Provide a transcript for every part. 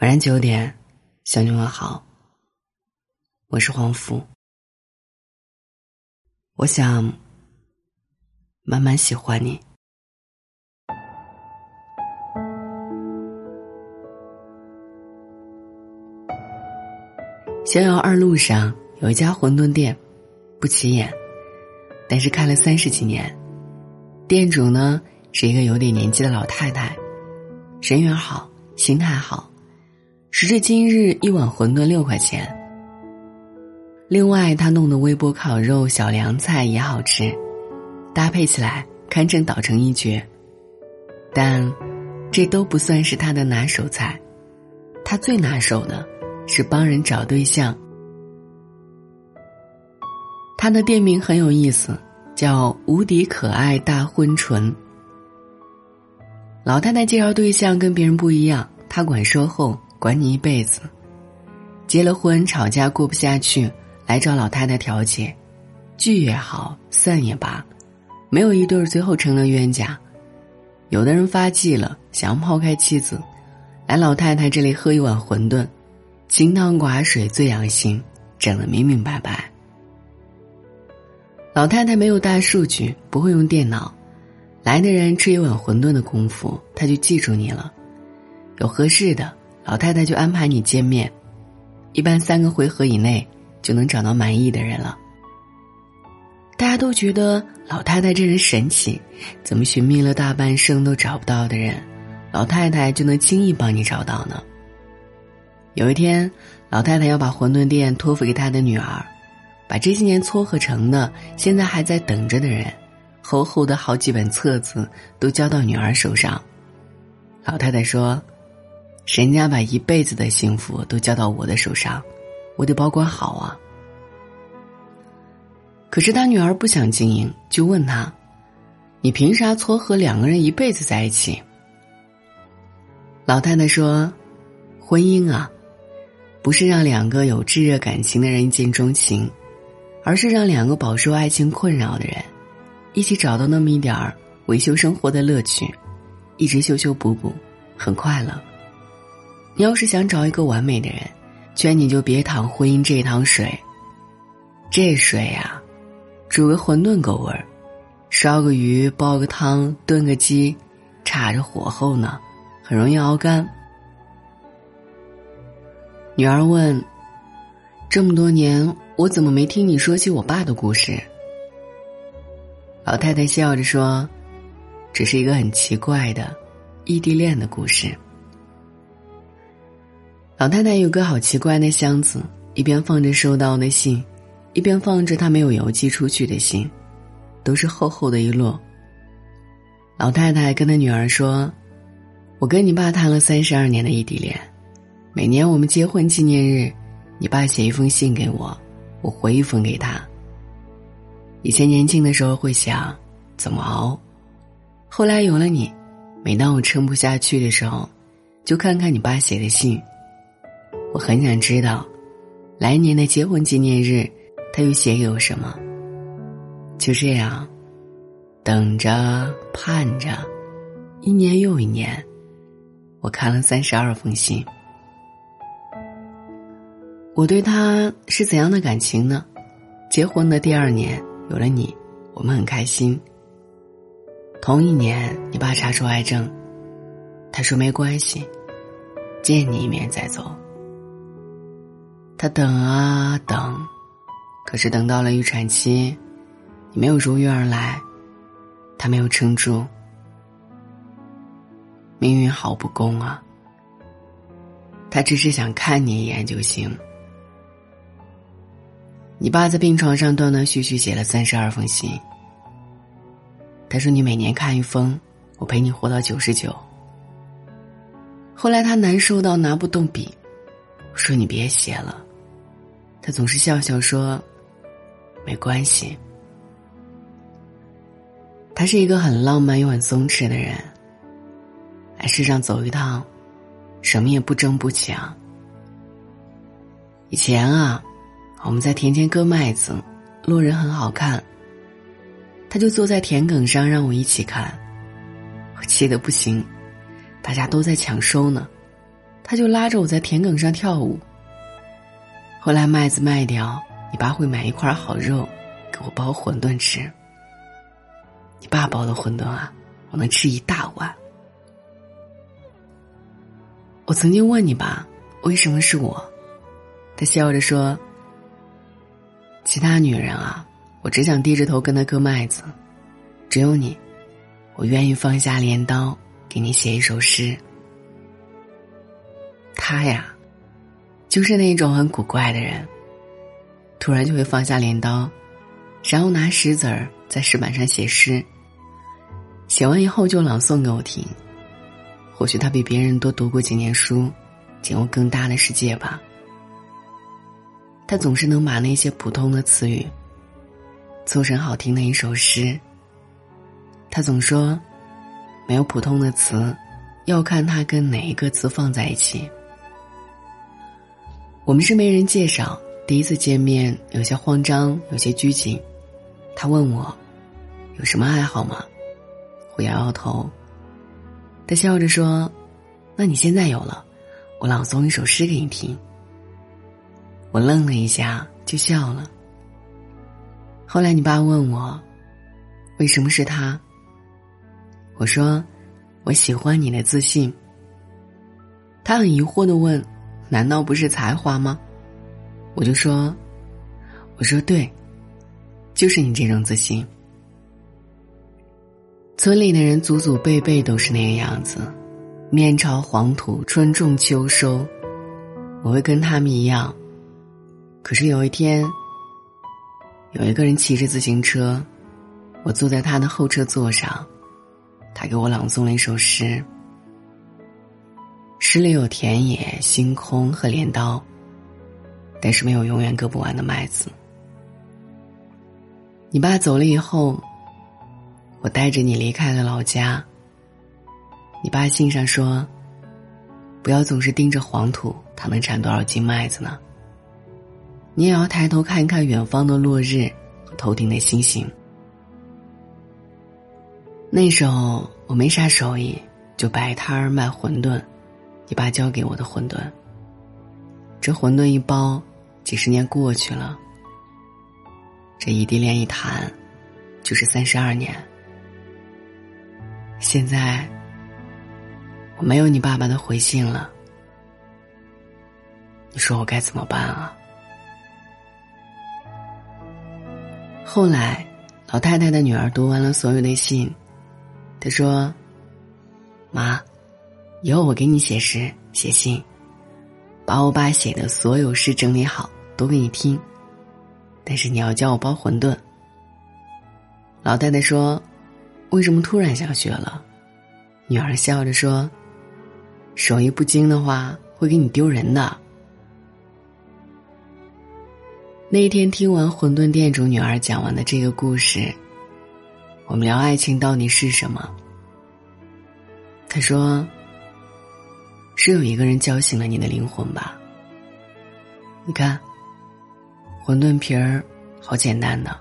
晚上九点，小女们好，我是黄福。我想慢慢喜欢你。逍遥二路上有一家馄饨店，不起眼，但是开了三十几年。店主呢是一个有点年纪的老太太，人缘好，心态好。时至今日，一碗馄饨六块钱。另外，他弄的微波烤肉、小凉菜也好吃，搭配起来堪称倒成一绝。但，这都不算是他的拿手菜，他最拿手的是帮人找对象。他的店名很有意思，叫“无敌可爱大婚唇”。老太太介绍对象跟别人不一样，她管售后。管你一辈子，结了婚吵架过不下去，来找老太太调解，聚也好，散也罢，没有一对儿最后成了冤家。有的人发迹了，想要抛开妻子，来老太太这里喝一碗馄饨，清汤寡水最养心，整得明明白白。老太太没有大数据，不会用电脑，来的人吃一碗馄饨的功夫，她就记住你了，有合适的。老太太就安排你见面，一般三个回合以内就能找到满意的人了。大家都觉得老太太这人神奇，怎么寻觅了大半生都找不到的人，老太太就能轻易帮你找到呢？有一天，老太太要把馄饨店托付给她的女儿，把这些年撮合成的、现在还在等着的人，厚厚的好几本册子都交到女儿手上。老太太说。人家把一辈子的幸福都交到我的手上，我得保管好啊。可是他女儿不想经营，就问他：“你凭啥撮合两个人一辈子在一起？”老太太说：“婚姻啊，不是让两个有炙热感情的人一见钟情，而是让两个饱受爱情困扰的人，一起找到那么一点儿维修生活的乐趣，一直修修补补，很快乐。”你要是想找一个完美的人，劝你就别淌婚姻这趟水。这水呀，煮个馄饨够味儿，烧个鱼、煲个汤、炖个鸡，插着火候呢，很容易熬干。女儿问：“这么多年，我怎么没听你说起我爸的故事？”老太太笑着说：“这是一个很奇怪的异地恋的故事。”老太太有个好奇怪的箱子，一边放着收到的信，一边放着她没有邮寄出去的信，都是厚厚的一摞。老太太跟她女儿说：“我跟你爸谈了三十二年的异地恋，每年我们结婚纪念日，你爸写一封信给我，我回一封给他。以前年轻的时候会想怎么熬，后来有了你，每当我撑不下去的时候，就看看你爸写的信。”我很想知道，来年的结婚纪念日，他又写给我什么？就这样，等着盼着，一年又一年，我看了三十二封信。我对他是怎样的感情呢？结婚的第二年有了你，我们很开心。同一年，你爸查出癌症，他说没关系，见你一面再走。他等啊等，可是等到了预产期，你没有如约而来，他没有撑住。命运好不公啊！他只是想看你一眼就行。你爸在病床上断断续续写了三十二封信。他说：“你每年看一封，我陪你活到九十九。”后来他难受到拿不动笔，说：“你别写了。”他总是笑笑说：“没关系。”他是一个很浪漫又很松弛的人。来世上走一趟，什么也不争不抢。以前啊，我们在田间割麦子，路人很好看，他就坐在田埂上让我一起看，我气得不行，大家都在抢收呢，他就拉着我在田埂上跳舞。后来麦子卖掉，你爸会买一块好肉，给我包馄饨吃。你爸包的馄饨啊，我能吃一大碗。我曾经问你爸，为什么是我？他笑着说：“其他女人啊，我只想低着头跟他割麦子，只有你，我愿意放下镰刀，给你写一首诗。”他呀，就是那种很古怪的人，突然就会放下镰刀，然后拿石子儿在石板上写诗。写完以后就朗诵给我听。或许他比别人多读过几年书，见过更大的世界吧。他总是能把那些普通的词语，凑成好听的一首诗。他总说，没有普通的词，要看他跟哪一个词放在一起。我们是没人介绍，第一次见面有些慌张，有些拘谨。他问我，有什么爱好吗？我摇摇头。他笑着说：“那你现在有了，我朗诵一首诗给你听。”我愣了一下，就笑了。后来你爸问我，为什么是他？我说，我喜欢你的自信。他很疑惑的问：“难道不是才华吗？”我就说：“我说对，就是你这种自信。”村里的人祖祖辈辈都是那个样子，面朝黄土，春种秋收。我会跟他们一样。可是有一天，有一个人骑着自行车，我坐在他的后车座上，他给我朗诵了一首诗。诗里有田野、星空和镰刀，但是没有永远割不完的麦子。你爸走了以后，我带着你离开了老家。你爸信上说：“不要总是盯着黄土，它能产多少斤麦子呢？”你也要抬头看一看远方的落日和头顶的星星。那时候我没啥手艺，就摆摊儿卖馄饨，你爸教给我的馄饨。这馄饨一包，几十年过去了，这异地恋一谈，就是三十二年。现在我没有你爸爸的回信了，你说我该怎么办啊？后来，老太太的女儿读完了所有的信，她说：“妈，以后我给你写诗写信，把我爸写的所有诗整理好，读给你听。但是你要教我包馄饨。”老太太说：“为什么突然想学了？”女儿笑着说：“手艺不精的话，会给你丢人的。”那一天听完馄饨店主女儿讲完的这个故事，我们聊爱情到底是什么。他说：“是有一个人叫醒了你的灵魂吧？你看，馄饨皮儿好简单的，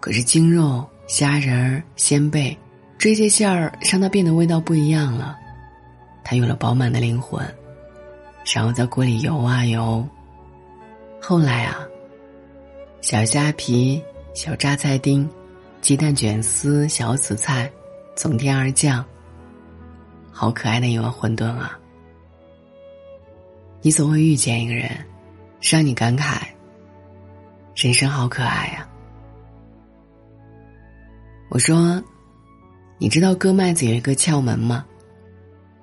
可是精肉、虾仁儿、鲜贝这些馅儿让它变得味道不一样了，它有了饱满的灵魂，然后在锅里游啊游。”后来啊，小虾皮、小榨菜丁、鸡蛋卷丝、小紫菜，从天而降。好可爱的一碗馄饨啊！你总会遇见一个人，让你感慨：人生好可爱呀。我说，你知道割麦子有一个窍门吗？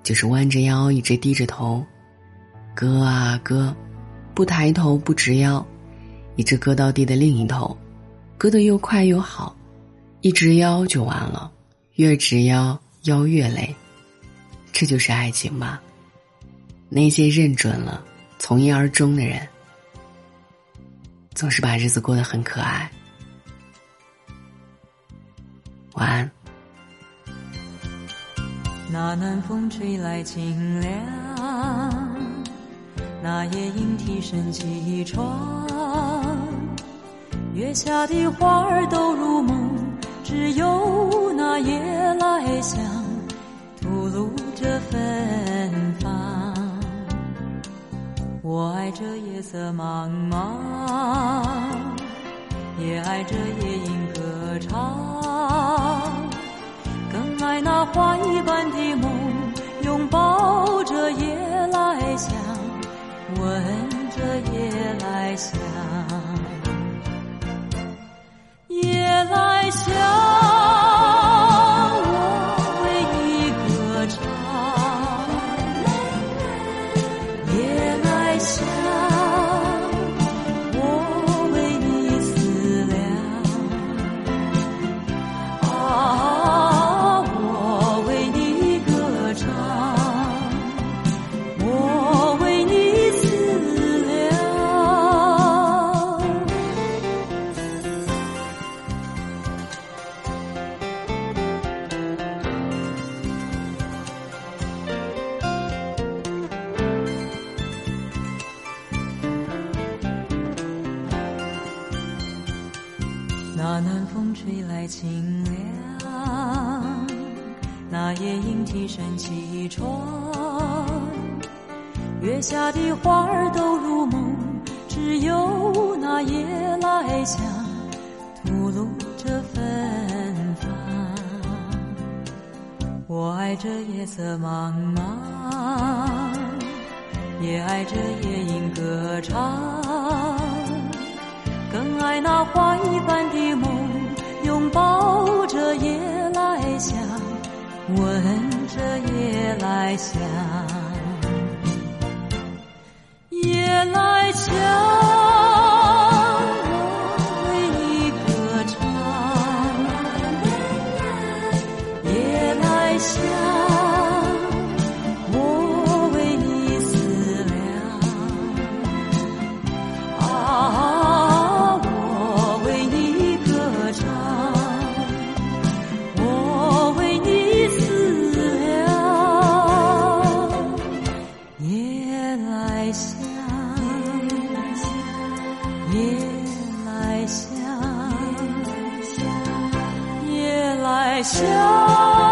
就是弯着腰，一直低着头，割啊割。不抬头，不直腰，一直割到地的另一头，割得又快又好，一直腰就完了，越直腰腰越累，这就是爱情吧。那些认准了、从一而终的人，总是把日子过得很可爱。晚安。那南风吹来清凉。那夜莺啼声起床，月下的花儿都入梦，只有那夜来香这夜色茫茫，也爱这夜莺歌唱，更爱那花一般的梦，拥抱着夜来香，闻着夜来香，来清凉，那夜莺啼声起床，月下的花儿都入梦，只有那夜来香吐露着芬芳。我爱这夜色茫茫，也爱这夜莺歌唱。更爱那花一般的梦，来香，夜来香。夜来香，夜来香。